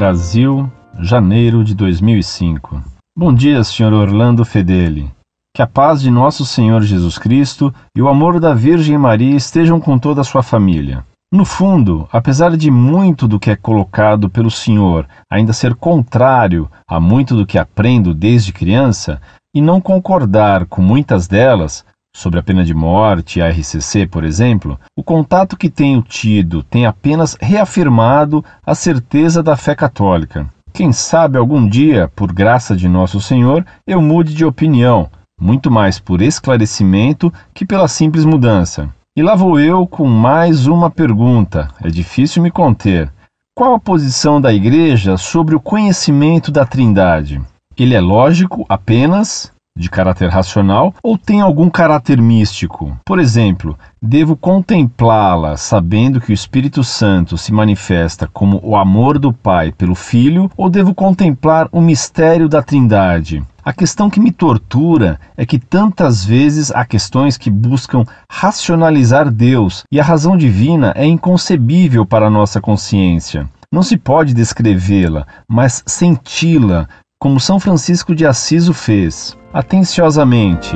Brasil, janeiro de 2005. Bom dia, Sr. Orlando Fedeli. Que a paz de nosso Senhor Jesus Cristo e o amor da Virgem Maria estejam com toda a sua família. No fundo, apesar de muito do que é colocado pelo Senhor ainda ser contrário a muito do que aprendo desde criança, e não concordar com muitas delas, sobre a pena de morte a RCC, por exemplo, o contato que tenho tido tem apenas reafirmado a certeza da fé católica. Quem sabe algum dia, por graça de nosso Senhor, eu mude de opinião, muito mais por esclarecimento que pela simples mudança. E lá vou eu com mais uma pergunta. É difícil me conter. Qual a posição da Igreja sobre o conhecimento da Trindade? Ele é lógico apenas, de caráter racional, ou tem algum caráter místico? Por exemplo, devo contemplá-la sabendo que o Espírito Santo se manifesta como o amor do Pai pelo Filho, ou devo contemplar o mistério da Trindade? A questão que me tortura é que tantas vezes há questões que buscam racionalizar Deus e a razão divina é inconcebível para a nossa consciência. Não se pode descrevê-la, mas senti-la, como São Francisco de Assis fez. Atenciosamente.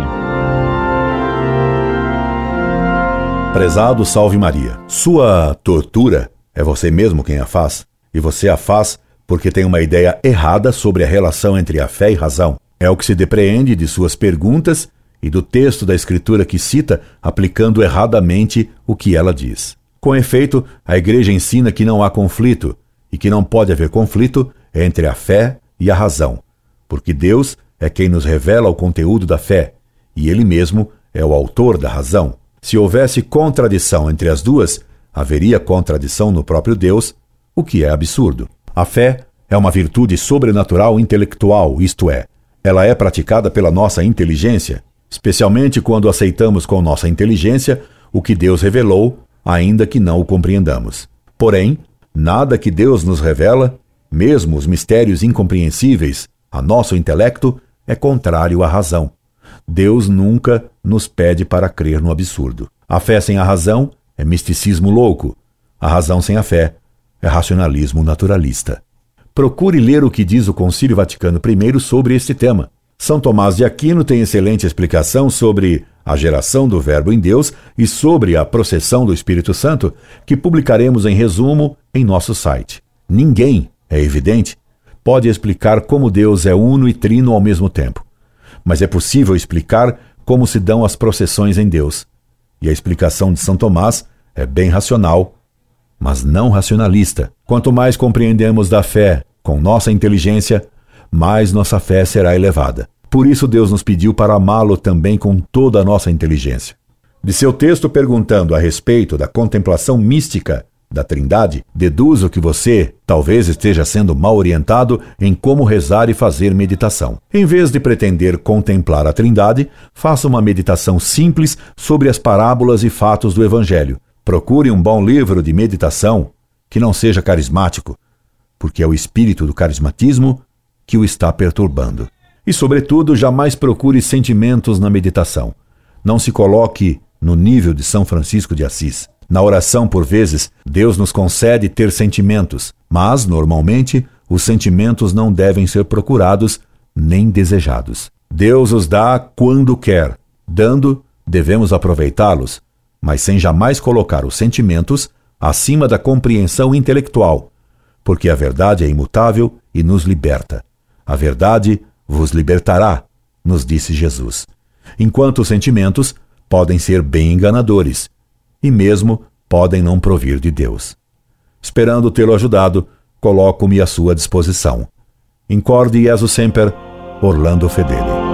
Prezado Salve Maria, sua tortura é você mesmo quem a faz, e você a faz porque tem uma ideia errada sobre a relação entre a fé e razão. É o que se depreende de suas perguntas e do texto da Escritura que cita, aplicando erradamente o que ela diz. Com efeito, a Igreja ensina que não há conflito e que não pode haver conflito entre a fé e a razão, porque Deus é quem nos revela o conteúdo da fé e Ele mesmo é o autor da razão. Se houvesse contradição entre as duas, haveria contradição no próprio Deus, o que é absurdo. A fé é uma virtude sobrenatural intelectual, isto é, ela é praticada pela nossa inteligência, especialmente quando aceitamos com nossa inteligência o que Deus revelou, ainda que não o compreendamos. Porém, nada que Deus nos revela, mesmo os mistérios incompreensíveis a nosso intelecto, é contrário à razão. Deus nunca nos pede para crer no absurdo. A fé sem a razão é misticismo louco. A razão sem a fé é racionalismo naturalista. Procure ler o que diz o Concílio Vaticano I sobre este tema. São Tomás de Aquino tem excelente explicação sobre a geração do Verbo em Deus e sobre a processão do Espírito Santo, que publicaremos em resumo em nosso site. Ninguém, é evidente, pode explicar como Deus é uno e trino ao mesmo tempo. Mas é possível explicar como se dão as processões em Deus. E a explicação de São Tomás é bem racional mas não racionalista. Quanto mais compreendemos da fé com nossa inteligência, mais nossa fé será elevada. Por isso, Deus nos pediu para amá-lo também com toda a nossa inteligência. De seu texto perguntando a respeito da contemplação mística da Trindade, deduzo que você talvez esteja sendo mal orientado em como rezar e fazer meditação. Em vez de pretender contemplar a Trindade, faça uma meditação simples sobre as parábolas e fatos do Evangelho, Procure um bom livro de meditação que não seja carismático, porque é o espírito do carismatismo que o está perturbando. E, sobretudo, jamais procure sentimentos na meditação. Não se coloque no nível de São Francisco de Assis. Na oração, por vezes, Deus nos concede ter sentimentos, mas, normalmente, os sentimentos não devem ser procurados nem desejados. Deus os dá quando quer. Dando, devemos aproveitá-los, mas sem jamais colocar os sentimentos acima da compreensão intelectual, porque a verdade é imutável e nos liberta. A verdade vos libertará, nos disse Jesus. Enquanto os sentimentos podem ser bem enganadores e mesmo podem não provir de Deus. Esperando tê-lo ajudado, coloco-me à sua disposição. Incorde Jesus Semper, Orlando Fedeli.